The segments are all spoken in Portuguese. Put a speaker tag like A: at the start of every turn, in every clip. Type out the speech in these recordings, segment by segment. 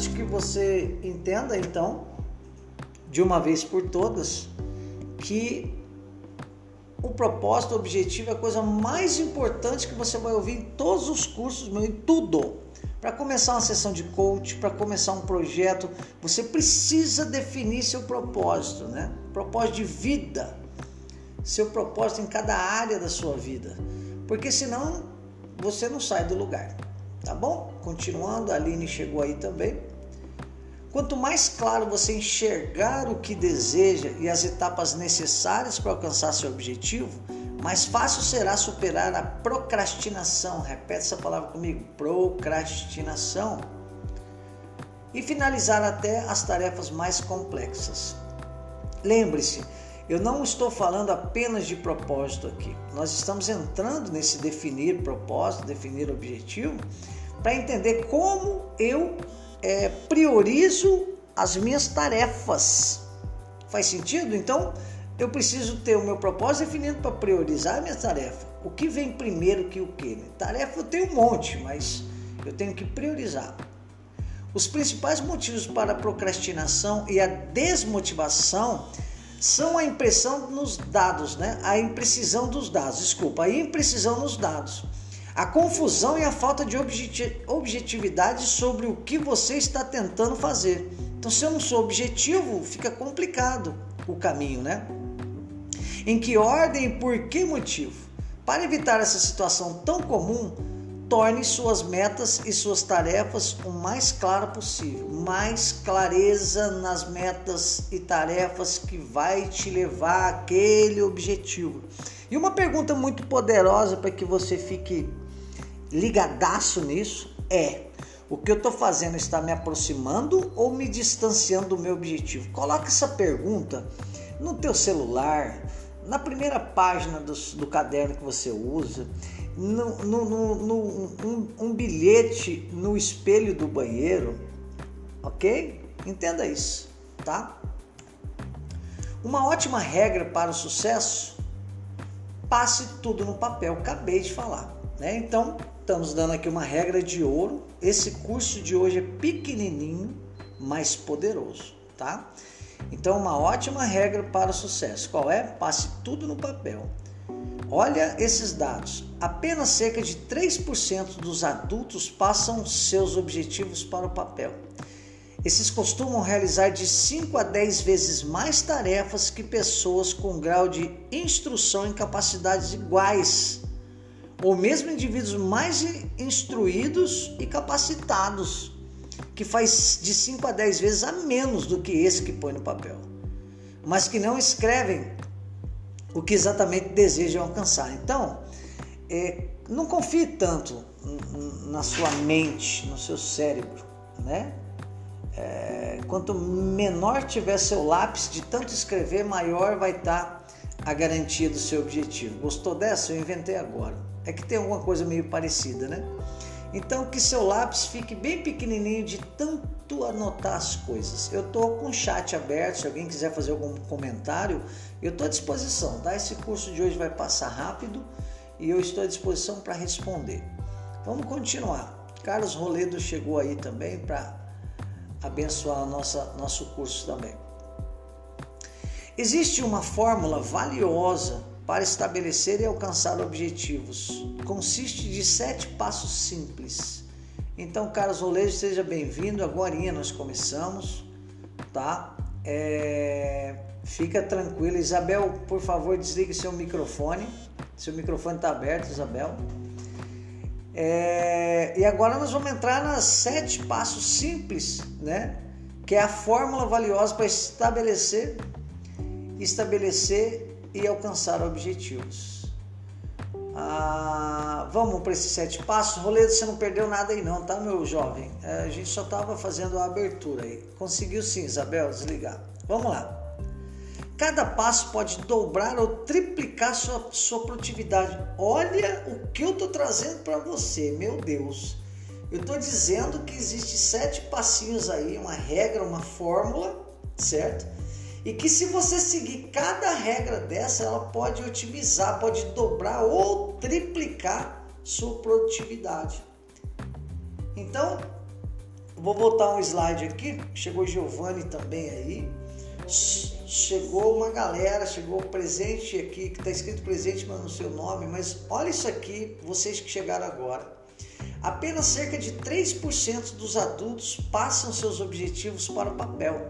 A: importante que você entenda então, de uma vez por todas, que o propósito, o objetivo é a coisa mais importante que você vai ouvir em todos os cursos, meu, em tudo. Para começar uma sessão de coach, para começar um projeto, você precisa definir seu propósito, né? Propósito de vida, seu propósito em cada área da sua vida, porque senão você não sai do lugar, tá bom? Continuando, a Aline chegou aí também. Quanto mais claro você enxergar o que deseja e as etapas necessárias para alcançar seu objetivo, mais fácil será superar a procrastinação. Repete essa palavra comigo: procrastinação. E finalizar até as tarefas mais complexas. Lembre-se, eu não estou falando apenas de propósito aqui. Nós estamos entrando nesse definir propósito, definir objetivo, para entender como eu é, priorizo as minhas tarefas. Faz sentido? Então, eu preciso ter o meu propósito definido para priorizar a minha tarefa. O que vem primeiro que o que? Né? Tarefa eu tenho um monte, mas eu tenho que priorizar. Os principais motivos para a procrastinação e a desmotivação são a impressão nos dados, né? A imprecisão dos dados, desculpa, a imprecisão nos dados a confusão e a falta de objetividade sobre o que você está tentando fazer. Então, se eu não sou objetivo, fica complicado o caminho, né? Em que ordem e por que motivo? Para evitar essa situação tão comum, torne suas metas e suas tarefas o mais claro possível. Mais clareza nas metas e tarefas que vai te levar àquele objetivo. E uma pergunta muito poderosa para que você fique ligadaço nisso é: o que eu estou fazendo está me aproximando ou me distanciando do meu objetivo? Coloque essa pergunta no teu celular, na primeira página do, do caderno que você usa, no, no, no, no um, um bilhete no espelho do banheiro, ok? Entenda isso, tá? Uma ótima regra para o sucesso: passe tudo no papel. Acabei de falar, né? Então, estamos dando aqui uma regra de ouro. Esse curso de hoje é pequenininho, mas poderoso, tá? Então, uma ótima regra para o sucesso. Qual é? Passe tudo no papel. Olha esses dados. Apenas cerca de 3% dos adultos passam seus objetivos para o papel. Esses costumam realizar de 5 a 10 vezes mais tarefas que pessoas com grau de instrução em capacidades iguais ou mesmo indivíduos mais instruídos e capacitados, que faz de 5 a 10 vezes a menos do que esse que põe no papel, mas que não escrevem o que exatamente desejam alcançar. Então, é, não confie tanto na sua mente, no seu cérebro, né? É, quanto menor tiver seu lápis de tanto escrever, maior vai estar a garantia do seu objetivo. Gostou dessa? Eu inventei agora. É que tem alguma coisa meio parecida, né? Então que seu lápis fique bem pequenininho de tanto anotar as coisas. Eu tô com o chat aberto, se alguém quiser fazer algum comentário, eu estou à disposição, tá? Esse curso de hoje vai passar rápido e eu estou à disposição para responder. Vamos continuar. Carlos Roledo chegou aí também para abençoar nossa, nosso curso também. Existe uma fórmula valiosa para estabelecer e alcançar objetivos. Consiste de sete passos simples. Então, Carlos Rolejo, seja bem-vindo. Agora nós começamos, tá? É... Fica tranquilo. Isabel, por favor, desligue seu microfone. Seu microfone está aberto, Isabel. É... E agora nós vamos entrar nas sete passos simples, né? Que é a fórmula valiosa para estabelecer, estabelecer e alcançar objetivos. Ah, vamos para esses sete passos. Roledo, você não perdeu nada aí não, tá, meu jovem? É, a gente só estava fazendo a abertura aí. Conseguiu sim, Isabel, desligar. Vamos lá. Cada passo pode dobrar ou triplicar sua, sua produtividade. Olha o que eu estou trazendo para você, meu Deus. Eu estou dizendo que existe sete passinhos aí, uma regra, uma fórmula, certo? E que se você seguir cada regra dessa, ela pode otimizar, pode dobrar ou triplicar sua produtividade. Então, Vou botar um slide aqui. Chegou Giovanni também aí. Chegou uma galera, chegou presente aqui, que está escrito presente, mas no seu nome. Mas olha isso aqui, vocês que chegaram agora. Apenas cerca de 3% dos adultos passam seus objetivos para o papel.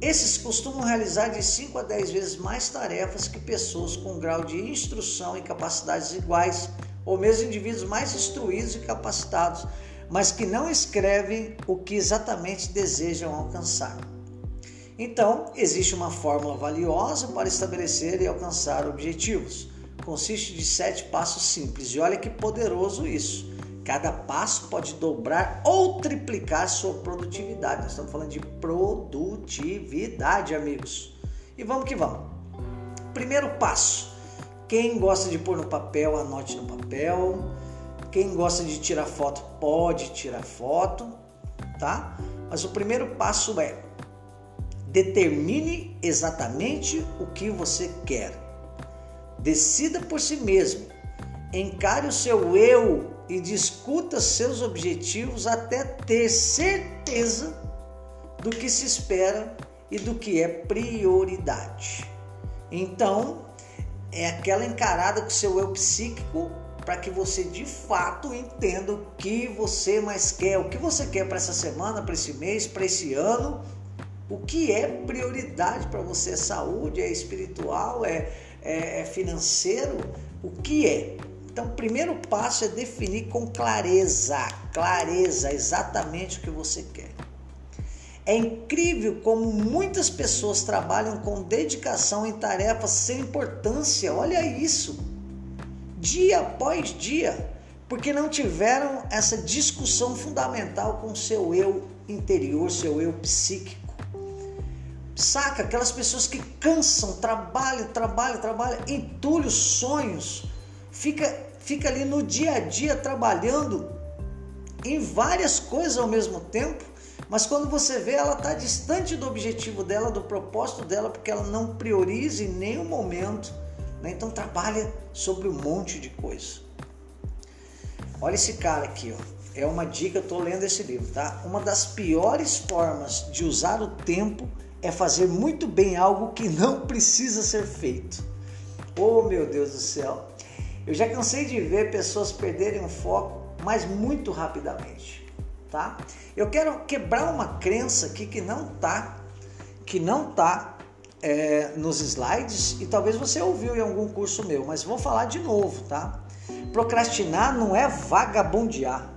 A: Esses costumam realizar de 5 a 10 vezes mais tarefas que pessoas com grau de instrução e capacidades iguais, ou mesmo indivíduos mais instruídos e capacitados, mas que não escrevem o que exatamente desejam alcançar. Então, existe uma fórmula valiosa para estabelecer e alcançar objetivos. Consiste de sete passos simples, e olha que poderoso isso. Cada passo pode dobrar ou triplicar sua produtividade. Nós estamos falando de produtividade, amigos. E vamos que vamos. Primeiro passo: quem gosta de pôr no papel, anote no papel. Quem gosta de tirar foto, pode tirar foto, tá? Mas o primeiro passo é determine exatamente o que você quer. Decida por si mesmo. Encare o seu eu e discuta seus objetivos até ter certeza do que se espera e do que é prioridade. Então, é aquela encarada com seu eu psíquico para que você de fato entenda o que você mais quer, o que você quer para essa semana, para esse mês, para esse ano, o que é prioridade para você, é saúde, é espiritual, é, é, é financeiro, o que é? Então, o primeiro passo é definir com clareza, clareza, exatamente o que você quer. É incrível como muitas pessoas trabalham com dedicação em tarefas sem importância. Olha isso. Dia após dia, porque não tiveram essa discussão fundamental com seu eu interior, seu eu psíquico. Saca? Aquelas pessoas que cansam, trabalham, trabalham, trabalham, entulham os sonhos fica, fica ali no dia a dia trabalhando em várias coisas ao mesmo tempo, mas quando você vê, ela está distante do objetivo dela, do propósito dela, porque ela não prioriza em nenhum momento. Né? Então trabalha sobre um monte de coisa. Olha esse cara aqui, ó. É uma dica, eu estou lendo esse livro, tá? Uma das piores formas de usar o tempo é fazer muito bem algo que não precisa ser feito. Oh meu Deus do céu! Eu já cansei de ver pessoas perderem o foco, mas muito rapidamente, tá? Eu quero quebrar uma crença aqui que não tá, que não tá é, nos slides e talvez você ouviu em algum curso meu, mas vou falar de novo, tá? Procrastinar não é vagabundear.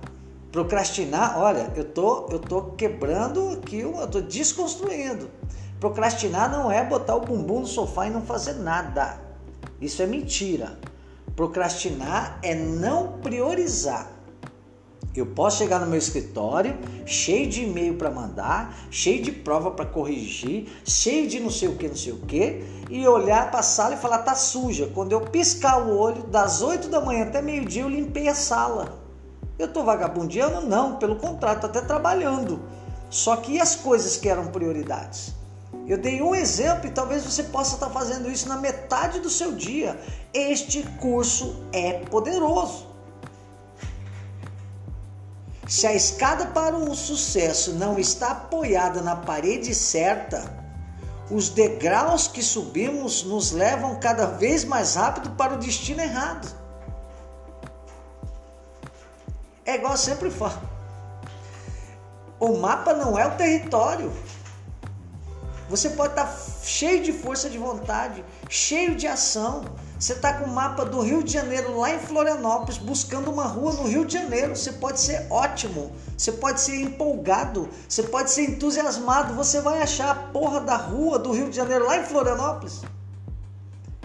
A: Procrastinar, olha, eu tô, eu tô quebrando aqui, eu tô desconstruindo. Procrastinar não é botar o bumbum no sofá e não fazer nada. Isso é mentira. Procrastinar é não priorizar. Eu posso chegar no meu escritório cheio de e-mail para mandar, cheio de prova para corrigir, cheio de não sei o que, não sei o que, e olhar para a sala e falar tá suja. Quando eu piscar o olho, das 8 da manhã até meio-dia, eu limpei a sala. Eu estou vagabundeando? Não, pelo contrário, estou até trabalhando. Só que e as coisas que eram prioridades? Eu dei um exemplo e talvez você possa estar fazendo isso na metade do seu dia. Este curso é poderoso. Se a escada para o sucesso não está apoiada na parede certa, os degraus que subimos nos levam cada vez mais rápido para o destino errado. É igual eu sempre falo. O mapa não é o território. Você pode estar cheio de força de vontade, cheio de ação. Você está com o mapa do Rio de Janeiro lá em Florianópolis, buscando uma rua no Rio de Janeiro. Você pode ser ótimo, você pode ser empolgado, você pode ser entusiasmado. Você vai achar a porra da rua do Rio de Janeiro lá em Florianópolis.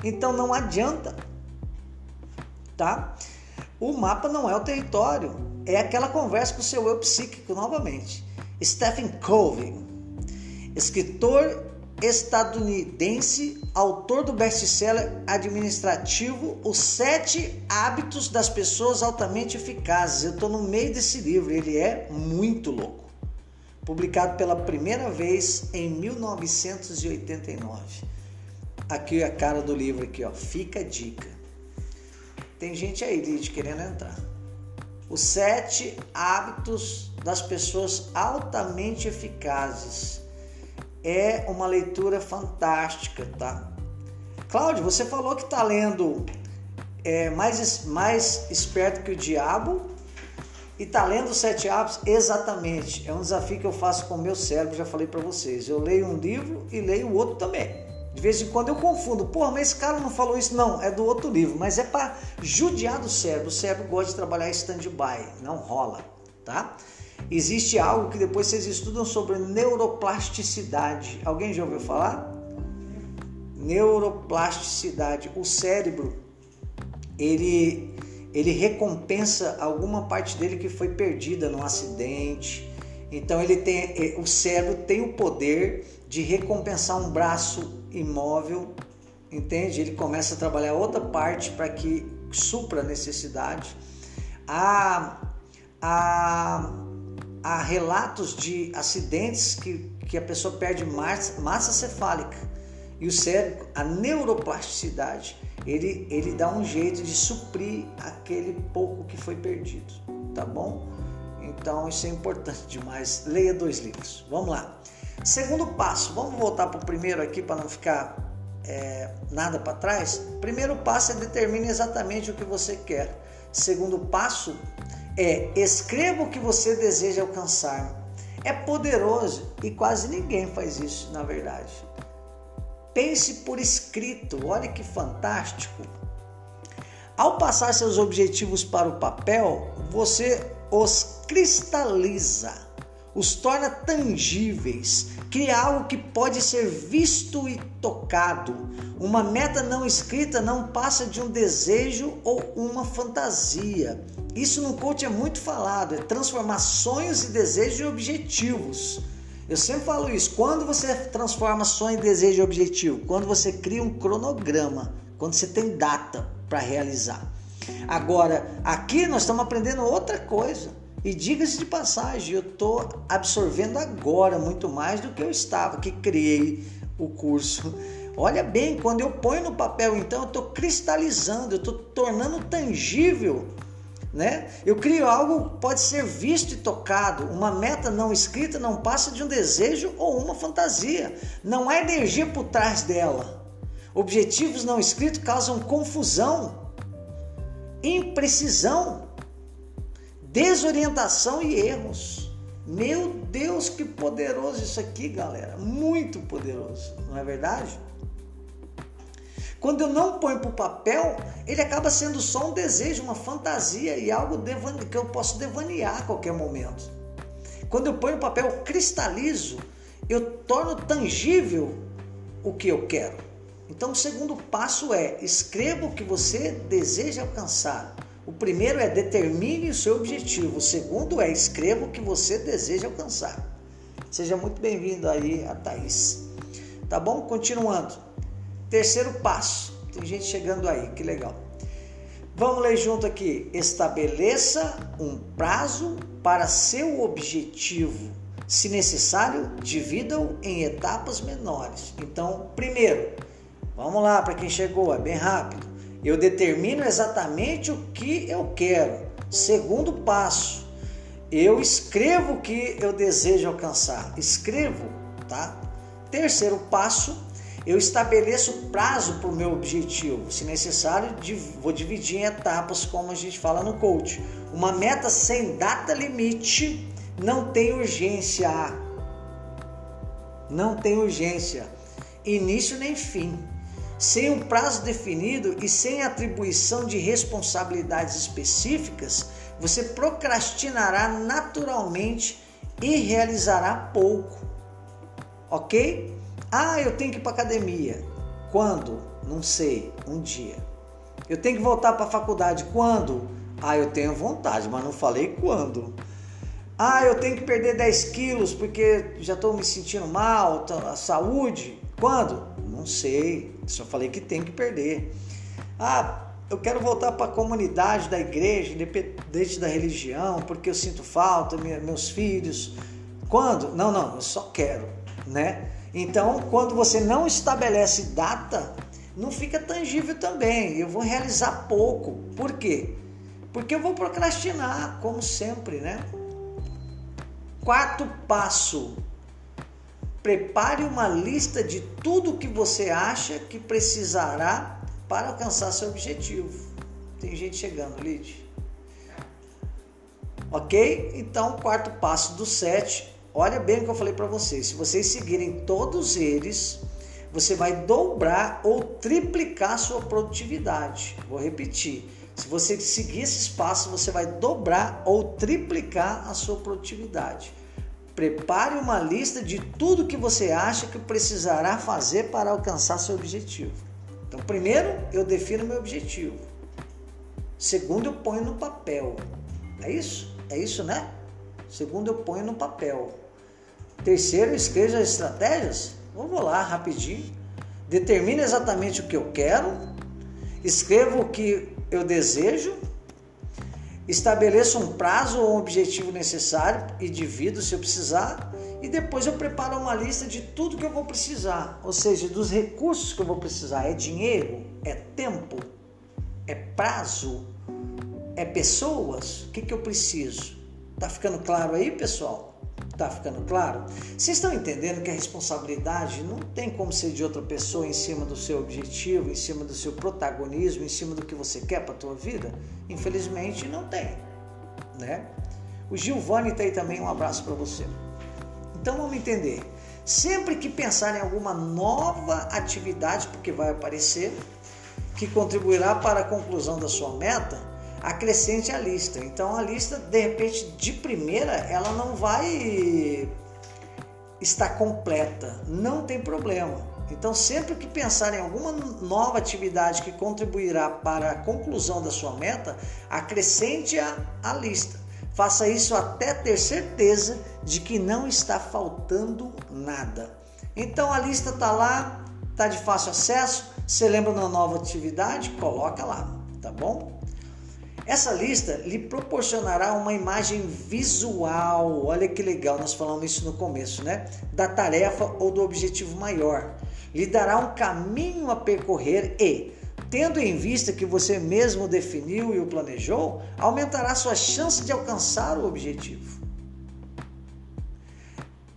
A: Então não adianta, tá? O mapa não é o território, é aquela conversa com o seu eu psíquico novamente. Stephen Covey, escritor estadunidense, autor do best-seller administrativo Os Sete Hábitos das Pessoas Altamente Eficazes. Eu estou no meio desse livro, ele é muito louco. Publicado pela primeira vez em 1989. Aqui é a cara do livro aqui, ó. Fica a dica. Tem gente aí, Lid, querendo entrar. Os sete hábitos das pessoas altamente eficazes. É uma leitura fantástica, tá? Cláudio, você falou que está lendo é, mais, mais esperto que o diabo e está lendo sete hábitos? Exatamente. É um desafio que eu faço com o meu cérebro, já falei para vocês. Eu leio um livro e leio o outro também. De vez em quando eu confundo. Porra, mas esse cara não falou isso. Não, é do outro livro. Mas é para judiar do cérebro. O cérebro gosta de trabalhar stand-by. Não rola, tá? Existe algo que depois vocês estudam sobre neuroplasticidade. Alguém já ouviu falar? Neuroplasticidade. O cérebro, ele, ele recompensa alguma parte dele que foi perdida num acidente. Então ele tem, o cérebro tem o poder de recompensar um braço imóvel, entende? Ele começa a trabalhar outra parte para que supra a necessidade. Há, há, há relatos de acidentes que, que a pessoa perde massa, massa cefálica e o cérebro, a neuroplasticidade, ele, ele dá um jeito de suprir aquele pouco que foi perdido, tá bom? Então isso é importante demais. Leia dois livros. Vamos lá. Segundo passo, vamos voltar para o primeiro aqui para não ficar é, nada para trás. Primeiro passo é determine exatamente o que você quer. Segundo passo é escreva o que você deseja alcançar. É poderoso e quase ninguém faz isso, na verdade. Pense por escrito, olha que fantástico. Ao passar seus objetivos para o papel, você os cristaliza os torna tangíveis, cria algo que pode ser visto e tocado. Uma meta não escrita não passa de um desejo ou uma fantasia. Isso no coach é muito falado, é transformar sonhos e desejos em objetivos. Eu sempre falo isso. Quando você transforma sonho, desejo em objetivo, quando você cria um cronograma, quando você tem data para realizar. Agora, aqui nós estamos aprendendo outra coisa. E diga-se de passagem, eu estou absorvendo agora muito mais do que eu estava, que criei o curso. Olha bem, quando eu ponho no papel, então, eu estou cristalizando, eu estou tornando tangível. Né? Eu crio algo pode ser visto e tocado. Uma meta não escrita não passa de um desejo ou uma fantasia. Não há energia por trás dela. Objetivos não escritos causam confusão, imprecisão desorientação e erros. Meu Deus, que poderoso isso aqui, galera. Muito poderoso, não é verdade? Quando eu não ponho para o papel, ele acaba sendo só um desejo, uma fantasia e algo que eu posso devanear a qualquer momento. Quando eu ponho no papel, eu cristalizo, eu torno tangível o que eu quero. Então, o segundo passo é: escreva o que você deseja alcançar. O primeiro é determine o seu objetivo. O segundo é escreva o que você deseja alcançar. Seja muito bem-vindo aí a Thaís. Tá bom? Continuando. Terceiro passo. Tem gente chegando aí, que legal. Vamos ler junto aqui. Estabeleça um prazo para seu objetivo. Se necessário, divida-o em etapas menores. Então, primeiro, vamos lá para quem chegou, é bem rápido. Eu determino exatamente o que eu quero. Segundo passo, eu escrevo o que eu desejo alcançar. Escrevo, tá? Terceiro passo, eu estabeleço prazo para o meu objetivo. Se necessário, vou dividir em etapas, como a gente fala no coach. Uma meta sem data limite não tem urgência. Não tem urgência. Início nem fim. Sem um prazo definido e sem atribuição de responsabilidades específicas, você procrastinará naturalmente e realizará pouco. Ok? Ah, eu tenho que ir para academia. Quando? Não sei. Um dia. Eu tenho que voltar para a faculdade. Quando? Ah, eu tenho vontade, mas não falei quando. Ah, eu tenho que perder 10 quilos porque já estou me sentindo mal, tá, a saúde. Quando? Não sei. Só falei que tem que perder. Ah, eu quero voltar para a comunidade da igreja, independente da religião, porque eu sinto falta, meus filhos. Quando? Não, não, eu só quero, né? Então, quando você não estabelece data, não fica tangível também. Eu vou realizar pouco. Por quê? Porque eu vou procrastinar, como sempre, né? Quarto passo: prepare uma lista de tudo que você acha que precisará para alcançar seu objetivo. Tem gente chegando, Lid. Ok? Então, quarto passo do sete. Olha bem o que eu falei para vocês. Se vocês seguirem todos eles, você vai dobrar ou triplicar sua produtividade. Vou repetir. Se você seguir esses passos, você vai dobrar ou triplicar a sua produtividade. Prepare uma lista de tudo que você acha que precisará fazer para alcançar seu objetivo. Então, primeiro, eu defino meu objetivo. Segundo, eu ponho no papel. É isso? É isso, né? Segundo, eu ponho no papel. Terceiro, escreja as estratégias. Vamos lá, rapidinho. Determine exatamente o que eu quero. Escreva o que eu desejo, estabeleço um prazo ou um objetivo necessário e divido se eu precisar, e depois eu preparo uma lista de tudo que eu vou precisar, ou seja, dos recursos que eu vou precisar. É dinheiro? É tempo? É prazo? É pessoas? O que, que eu preciso? Tá ficando claro aí, pessoal? Tá ficando claro? Vocês estão entendendo que a responsabilidade não tem como ser de outra pessoa em cima do seu objetivo, em cima do seu protagonismo, em cima do que você quer para a tua vida? Infelizmente não tem, né? O Giovanni está aí também, um abraço para você. Então vamos entender. Sempre que pensar em alguma nova atividade, porque vai aparecer, que contribuirá para a conclusão da sua meta, acrescente a lista. Então a lista, de repente, de primeira, ela não vai estar completa. Não tem problema. Então, sempre que pensar em alguma nova atividade que contribuirá para a conclusão da sua meta, acrescente-a à lista. Faça isso até ter certeza de que não está faltando nada. Então, a lista está lá, está de fácil acesso. Você lembra uma nova atividade? Coloca lá, tá bom? Essa lista lhe proporcionará uma imagem visual, olha que legal, nós falamos isso no começo, né? Da tarefa ou do objetivo maior. Lhe dará um caminho a percorrer e, tendo em vista que você mesmo definiu e o planejou, aumentará sua chance de alcançar o objetivo.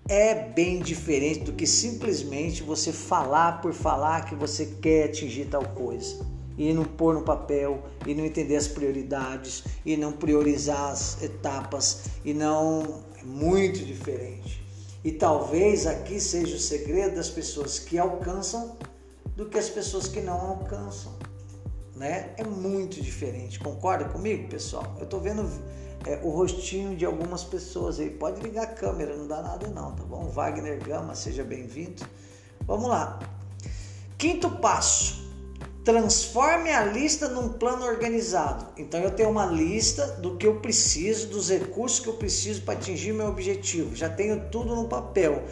A: É bem diferente do que simplesmente você falar por falar que você quer atingir tal coisa e não pôr no papel e não entender as prioridades e não priorizar as etapas e não é muito diferente. E talvez aqui seja o segredo das pessoas que alcançam do que as pessoas que não alcançam, né? É muito diferente. Concorda comigo, pessoal? Eu tô vendo é, o rostinho de algumas pessoas aí. Pode ligar a câmera, não dá nada não, tá bom? Wagner Gama, seja bem-vindo. Vamos lá. Quinto passo transforme a lista num plano organizado. Então eu tenho uma lista do que eu preciso, dos recursos que eu preciso para atingir meu objetivo. Já tenho tudo no papel.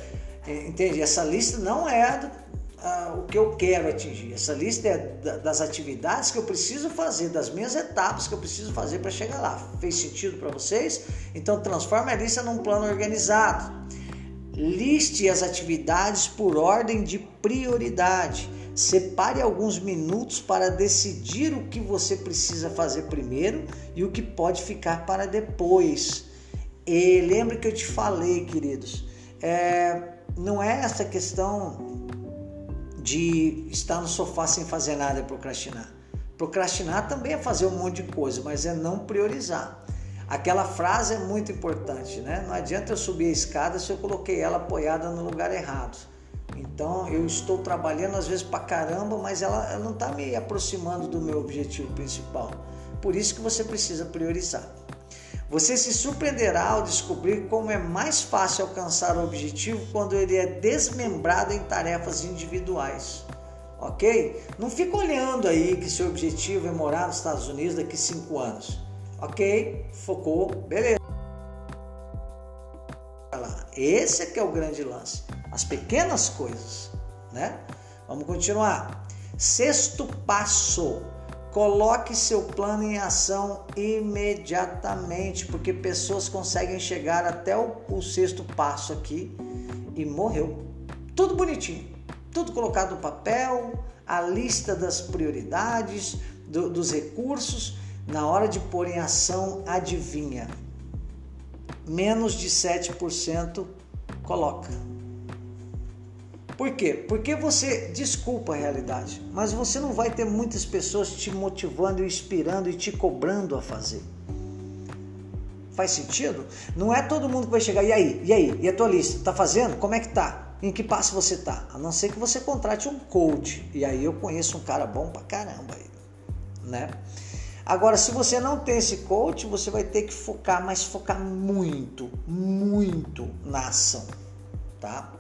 A: É, entende? Essa lista não é do, uh, o que eu quero atingir. Essa lista é da, das atividades que eu preciso fazer, das minhas etapas que eu preciso fazer para chegar lá. Fez sentido para vocês? Então transforme a lista num plano organizado. Liste as atividades por ordem de prioridade Separe alguns minutos para decidir o que você precisa fazer primeiro e o que pode ficar para depois. E lembre que eu te falei, queridos, é, não é essa questão de estar no sofá sem fazer nada e procrastinar. Procrastinar também é fazer um monte de coisa, mas é não priorizar. Aquela frase é muito importante, né? Não adianta eu subir a escada se eu coloquei ela apoiada no lugar errado. Então eu estou trabalhando às vezes para caramba, mas ela, ela não está me aproximando do meu objetivo principal. Por isso que você precisa priorizar. Você se surpreenderá ao descobrir como é mais fácil alcançar o objetivo quando ele é desmembrado em tarefas individuais. Ok? Não fica olhando aí que seu objetivo é morar nos Estados Unidos daqui cinco anos. Ok? Focou, beleza. Esse é que é o grande lance as pequenas coisas, né? Vamos continuar. Sexto passo: coloque seu plano em ação imediatamente, porque pessoas conseguem chegar até o, o sexto passo aqui e morreu. Tudo bonitinho, tudo colocado no papel, a lista das prioridades, do, dos recursos, na hora de pôr em ação, adivinha? Menos de 7% coloca. Por quê? Porque você desculpa a realidade, mas você não vai ter muitas pessoas te motivando, inspirando e te cobrando a fazer. Faz sentido? Não é todo mundo que vai chegar, e aí? E aí? E a tua lista? Tá fazendo? Como é que tá? Em que passo você tá? A não ser que você contrate um coach. E aí eu conheço um cara bom pra caramba aí, né? Agora, se você não tem esse coach, você vai ter que focar, mas focar muito, muito na ação, tá?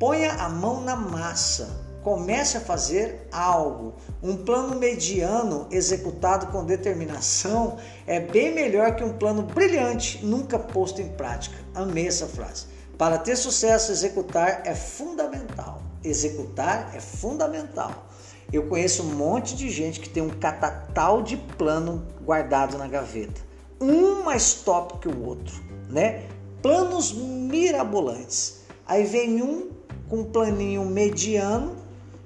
A: Ponha a mão na massa. Comece a fazer algo. Um plano mediano executado com determinação é bem melhor que um plano brilhante nunca posto em prática. Amei essa frase. Para ter sucesso, executar é fundamental. Executar é fundamental. Eu conheço um monte de gente que tem um catatal de plano guardado na gaveta. Um mais top que o outro, né? Planos mirabolantes. Aí vem um com um planinho mediano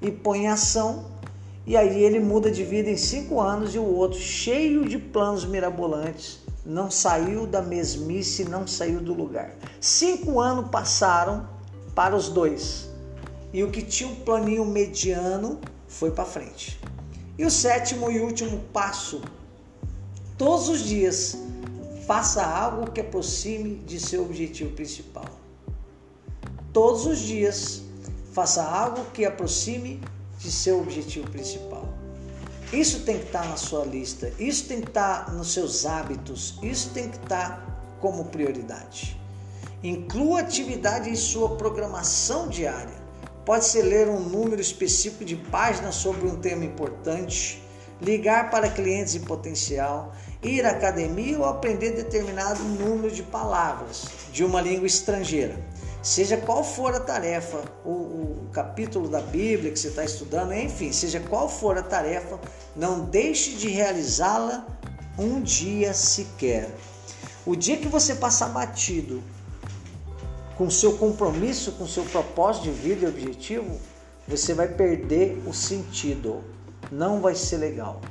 A: e põe em ação. E aí ele muda de vida em cinco anos e o outro, cheio de planos mirabolantes, não saiu da mesmice, não saiu do lugar. Cinco anos passaram para os dois. E o que tinha um planinho mediano foi para frente. E o sétimo e último passo: todos os dias faça algo que aproxime de seu objetivo principal todos os dias, faça algo que aproxime de seu objetivo principal. Isso tem que estar na sua lista, isso tem que estar nos seus hábitos, isso tem que estar como prioridade. Inclua atividade em sua programação diária. Pode ser ler um número específico de páginas sobre um tema importante, ligar para clientes em potencial, ir à academia ou aprender determinado número de palavras de uma língua estrangeira. Seja qual for a tarefa, o, o capítulo da Bíblia que você está estudando, enfim, seja qual for a tarefa, não deixe de realizá-la um dia sequer. O dia que você passar batido com seu compromisso, com seu propósito de vida e objetivo, você vai perder o sentido. Não vai ser legal,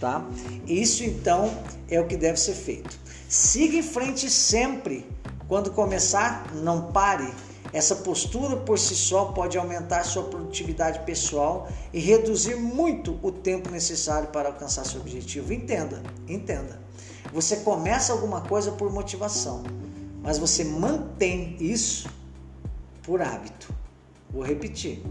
A: tá? Isso então é o que deve ser feito. Siga em frente sempre quando começar, não pare. Essa postura por si só pode aumentar sua produtividade pessoal e reduzir muito o tempo necessário para alcançar seu objetivo. Entenda, entenda. Você começa alguma coisa por motivação, mas você mantém isso por hábito. Vou repetir.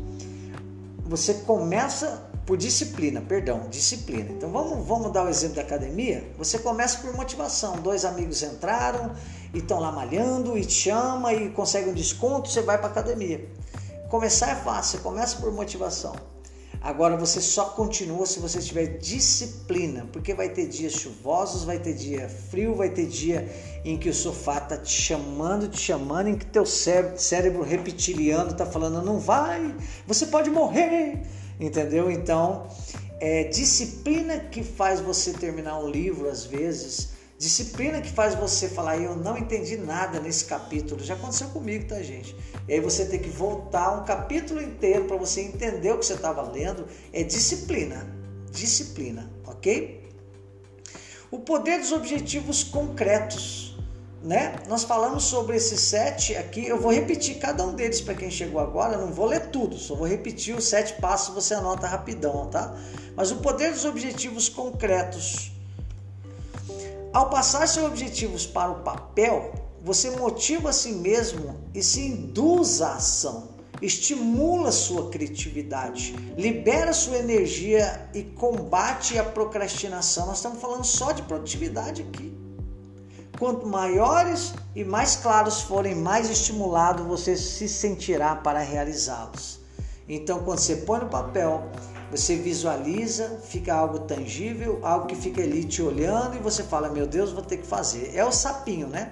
A: Você começa por disciplina, perdão, disciplina. Então vamos, vamos dar o exemplo da academia. Você começa por motivação. Dois amigos entraram e estão lá malhando e te chama e consegue um desconto, você vai para academia. Começar é fácil, começa por motivação. Agora você só continua se você tiver disciplina, porque vai ter dias chuvosos, vai ter dia frio, vai ter dia em que o sofá tá te chamando, te chamando, em que teu cérebro reptiliano tá falando não vai, você pode morrer entendeu? Então, é disciplina que faz você terminar um livro às vezes, disciplina que faz você falar, eu não entendi nada nesse capítulo. Já aconteceu comigo, tá, gente? E aí você tem que voltar um capítulo inteiro para você entender o que você estava lendo. É disciplina, disciplina, ok? O poder dos objetivos concretos né? Nós falamos sobre esses sete aqui. Eu vou repetir cada um deles para quem chegou agora. Não vou ler tudo, só vou repetir os sete passos. Você anota rapidão, tá? Mas o poder dos objetivos concretos. Ao passar seus objetivos para o papel, você motiva a si mesmo e se induz à ação. Estimula sua criatividade, libera sua energia e combate a procrastinação. Nós estamos falando só de produtividade aqui. Quanto maiores e mais claros forem, mais estimulado você se sentirá para realizá-los. Então, quando você põe no papel, você visualiza, fica algo tangível, algo que fica ali te olhando e você fala: Meu Deus, vou ter que fazer. É o sapinho, né?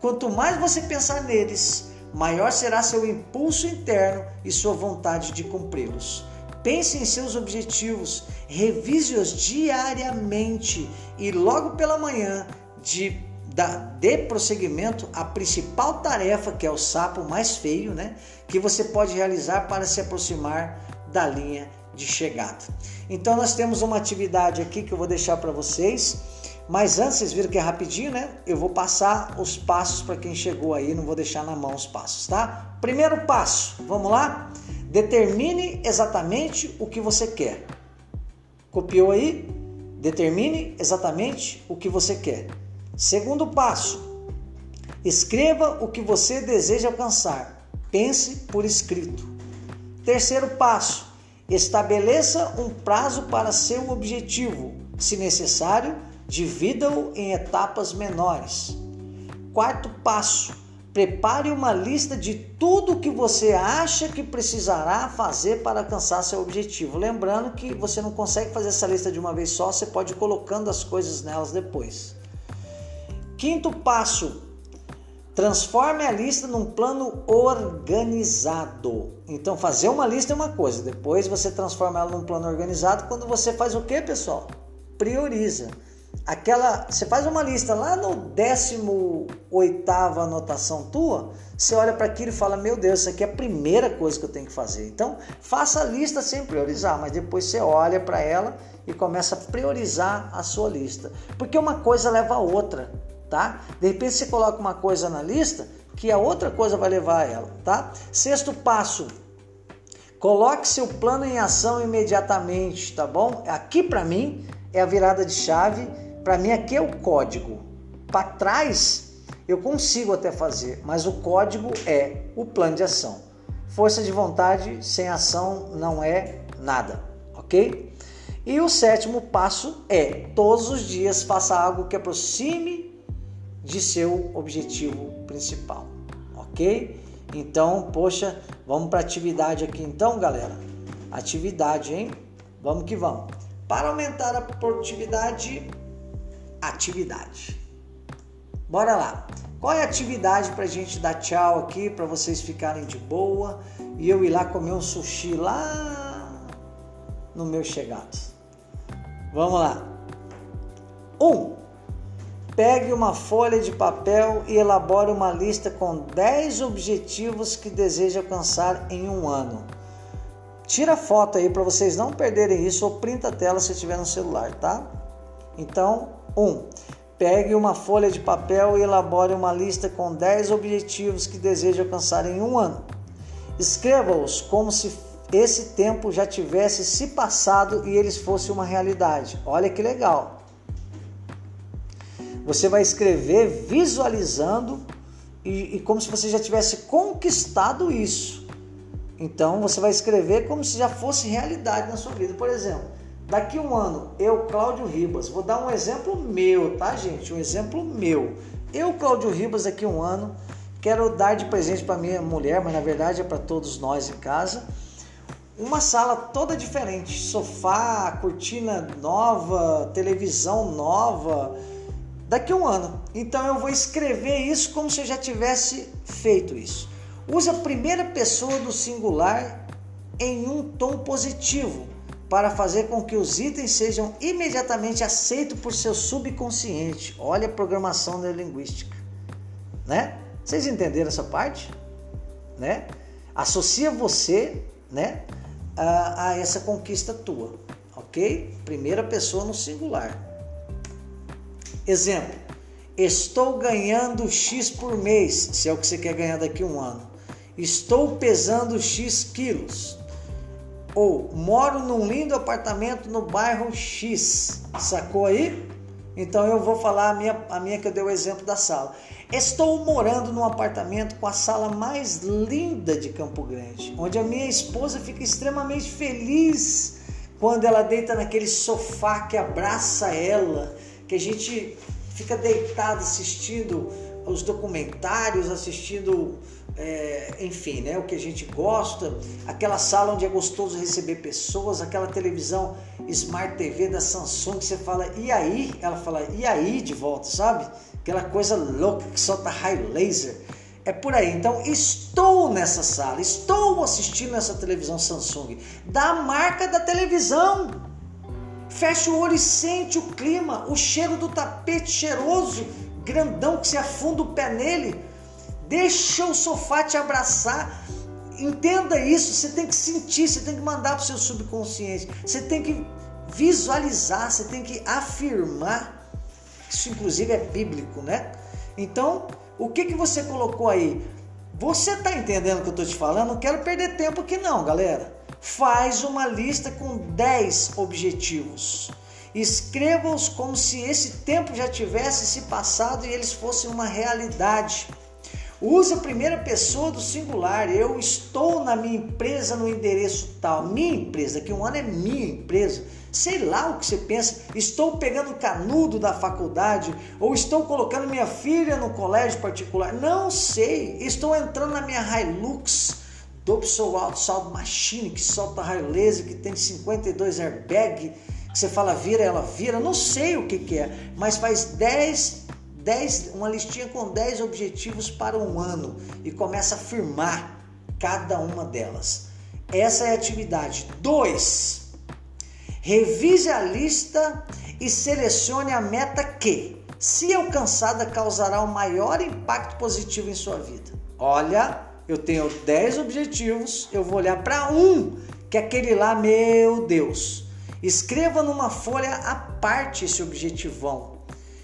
A: Quanto mais você pensar neles, maior será seu impulso interno e sua vontade de cumpri-los. Pense em seus objetivos, revise-os diariamente e logo pela manhã, de da, dê prosseguimento à principal tarefa, que é o sapo mais feio, né? Que você pode realizar para se aproximar da linha de chegada. Então nós temos uma atividade aqui que eu vou deixar para vocês. Mas antes, vocês viram que é rapidinho, né? Eu vou passar os passos para quem chegou aí, não vou deixar na mão os passos, tá? Primeiro passo, vamos lá? Determine exatamente o que você quer. Copiou aí? Determine exatamente o que você quer. Segundo passo, escreva o que você deseja alcançar. Pense por escrito. Terceiro passo, estabeleça um prazo para seu objetivo. Se necessário, divida-o em etapas menores. Quarto passo, Prepare uma lista de tudo que você acha que precisará fazer para alcançar seu objetivo. Lembrando que você não consegue fazer essa lista de uma vez só, você pode ir colocando as coisas nelas depois. Quinto passo: transforme a lista num plano organizado. Então, fazer uma lista é uma coisa, depois você transforma ela num plano organizado quando você faz o que, pessoal? Prioriza aquela, você faz uma lista lá no 18 anotação tua, você olha para aquilo e fala: "Meu Deus, isso aqui é a primeira coisa que eu tenho que fazer". Então, faça a lista sem priorizar, mas depois você olha para ela e começa a priorizar a sua lista, porque uma coisa leva a outra, tá? De repente você coloca uma coisa na lista que a outra coisa vai levar a ela, tá? Sexto passo, Coloque seu plano em ação imediatamente, tá bom? Aqui para mim é a virada de chave para mim aqui é o código. Para trás eu consigo até fazer, mas o código é o plano de ação. Força de vontade sem ação não é nada, ok? E o sétimo passo é todos os dias faça algo que aproxime de seu objetivo principal, ok? Então, poxa, vamos para atividade aqui então, galera. Atividade, hein? Vamos que vamos. Para aumentar a produtividade, atividade. Bora lá. Qual é a atividade para a gente dar tchau aqui, para vocês ficarem de boa e eu ir lá comer um sushi lá no meu chegado? Vamos lá. Um, pegue uma folha de papel e elabore uma lista com 10 objetivos que deseja alcançar em um ano. Tira foto aí para vocês não perderem isso ou printa a tela se tiver no celular, tá? Então, 1. Um, pegue uma folha de papel e elabore uma lista com 10 objetivos que deseja alcançar em um ano. Escreva-os como se esse tempo já tivesse se passado e eles fossem uma realidade. Olha que legal. Você vai escrever visualizando e, e como se você já tivesse conquistado isso. Então você vai escrever como se já fosse realidade na sua vida. Por exemplo, Daqui um ano, eu, Cláudio Ribas, vou dar um exemplo meu, tá, gente? Um exemplo meu. Eu, Cláudio Ribas, daqui um ano, quero dar de presente para minha mulher, mas na verdade é para todos nós em casa, uma sala toda diferente, sofá, cortina nova, televisão nova, daqui um ano. Então eu vou escrever isso como se eu já tivesse feito isso. Use a primeira pessoa do singular em um tom positivo para fazer com que os itens sejam imediatamente aceitos por seu subconsciente. Olha a programação neurolinguística, né? Vocês entenderam essa parte? Né? Associa você, né, a, a essa conquista tua, ok? Primeira pessoa no singular. Exemplo: Estou ganhando X por mês, se é o que você quer ganhar daqui a um ano. Estou pesando X quilos. Ou moro num lindo apartamento no bairro X. Sacou aí? Então eu vou falar a minha, a minha que eu dei o exemplo da sala. Estou morando num apartamento com a sala mais linda de Campo Grande, onde a minha esposa fica extremamente feliz quando ela deita naquele sofá que abraça ela, que a gente fica deitado assistindo os documentários, assistindo é, enfim, né, o que a gente gosta, aquela sala onde é gostoso receber pessoas, aquela televisão Smart TV da Samsung que você fala, e aí? Ela fala, e aí de volta, sabe? Aquela coisa louca que solta raio laser. É por aí. Então, estou nessa sala, estou assistindo essa televisão Samsung, da marca da televisão. Fecha o olho e sente o clima, o cheiro do tapete cheiroso, grandão que se afunda o pé nele Deixa o sofá te abraçar entenda isso, você tem que sentir, você tem que mandar para o seu subconsciente, você tem que visualizar, você tem que afirmar. Isso inclusive é bíblico, né? Então, o que que você colocou aí? Você está entendendo o que eu estou te falando? Não quero perder tempo aqui não, galera. Faz uma lista com 10 objetivos. Escreva-os como se esse tempo já tivesse se passado e eles fossem uma realidade. Use a primeira pessoa do singular. Eu estou na minha empresa no endereço tal. Minha empresa, daqui um ano é minha empresa. Sei lá o que você pensa. Estou pegando canudo da faculdade ou estou colocando minha filha no colégio particular. Não sei. Estou entrando na minha Hilux Dobson Alto Salto Machine que solta raio laser, que tem 52 airbag. Que você fala vira, ela vira. Não sei o que, que é, mas faz 10 10, uma listinha com 10 objetivos para um ano e começa a firmar cada uma delas. Essa é a atividade. 2. Revise a lista e selecione a meta que, se alcançada, causará o maior impacto positivo em sua vida. Olha, eu tenho 10 objetivos, eu vou olhar para um, que é aquele lá, meu Deus. Escreva numa folha à parte esse objetivão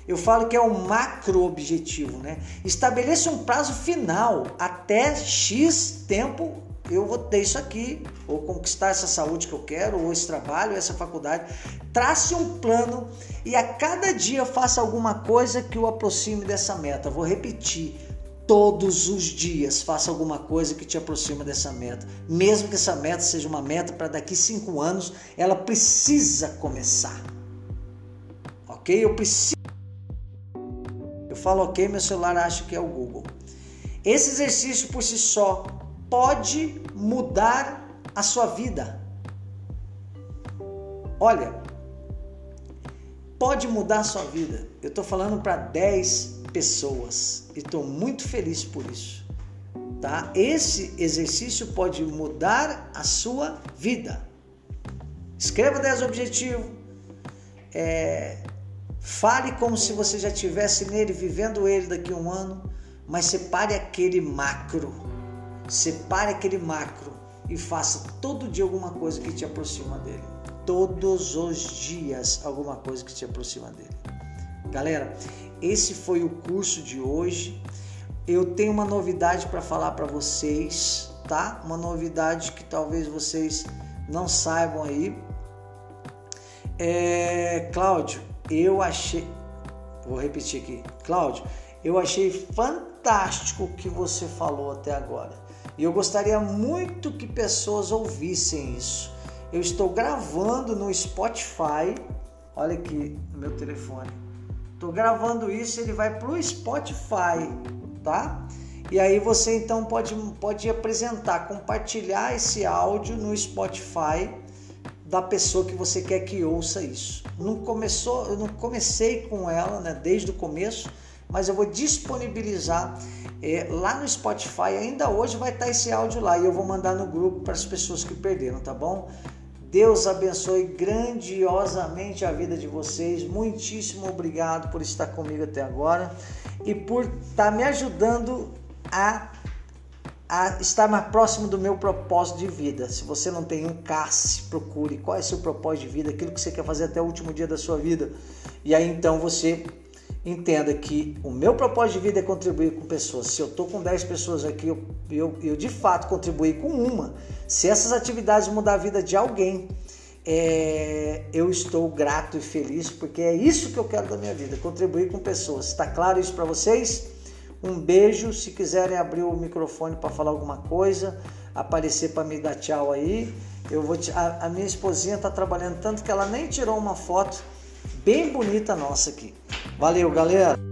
A: eu falo que é um macro objetivo, né? Estabeleça um prazo final até X tempo eu vou ter isso aqui, ou conquistar essa saúde que eu quero, ou esse trabalho, essa faculdade. Trace um plano e a cada dia faça alguma coisa que o aproxime dessa meta. Vou repetir. Todos os dias faça alguma coisa que te aproxima dessa meta. Mesmo que essa meta seja uma meta para daqui cinco anos, ela precisa começar. Ok? Eu preciso falo ok, meu celular acha que é o Google. Esse exercício por si só pode mudar a sua vida. Olha, pode mudar a sua vida. Eu estou falando para 10 pessoas e estou muito feliz por isso. Tá? Esse exercício pode mudar a sua vida. Escreva 10 objetivos. É, Fale como se você já tivesse nele, vivendo ele daqui a um ano, mas separe aquele macro. Separe aquele macro e faça todo dia alguma coisa que te aproxima dele. Todos os dias alguma coisa que te aproxima dele. Galera, esse foi o curso de hoje. Eu tenho uma novidade para falar para vocês, tá? Uma novidade que talvez vocês não saibam aí. É, Cláudio, eu achei. Vou repetir aqui. Cláudio, eu achei fantástico o que você falou até agora. E eu gostaria muito que pessoas ouvissem isso. Eu estou gravando no Spotify. Olha aqui no meu telefone. Estou gravando isso, ele vai para o Spotify, tá? E aí você então pode, pode apresentar, compartilhar esse áudio no Spotify da pessoa que você quer que ouça isso. Não começou, eu não comecei com ela, né, desde o começo, mas eu vou disponibilizar é, lá no Spotify. Ainda hoje vai estar esse áudio lá e eu vou mandar no grupo para as pessoas que perderam, tá bom? Deus abençoe grandiosamente a vida de vocês. Muitíssimo obrigado por estar comigo até agora e por estar me ajudando a a estar mais próximo do meu propósito de vida. Se você não tem um CAS, procure qual é o seu propósito de vida, aquilo que você quer fazer até o último dia da sua vida. E aí então você entenda que o meu propósito de vida é contribuir com pessoas. Se eu estou com 10 pessoas aqui, eu, eu, eu, de fato contribuí com uma. Se essas atividades mudar a vida de alguém, é, eu estou grato e feliz porque é isso que eu quero da minha vida, contribuir com pessoas. Está claro isso para vocês? Um beijo. Se quiserem abrir o microfone para falar alguma coisa, aparecer para me dar tchau aí. Eu vou te... a, a minha esposinha está trabalhando tanto que ela nem tirou uma foto bem bonita nossa aqui. Valeu, galera.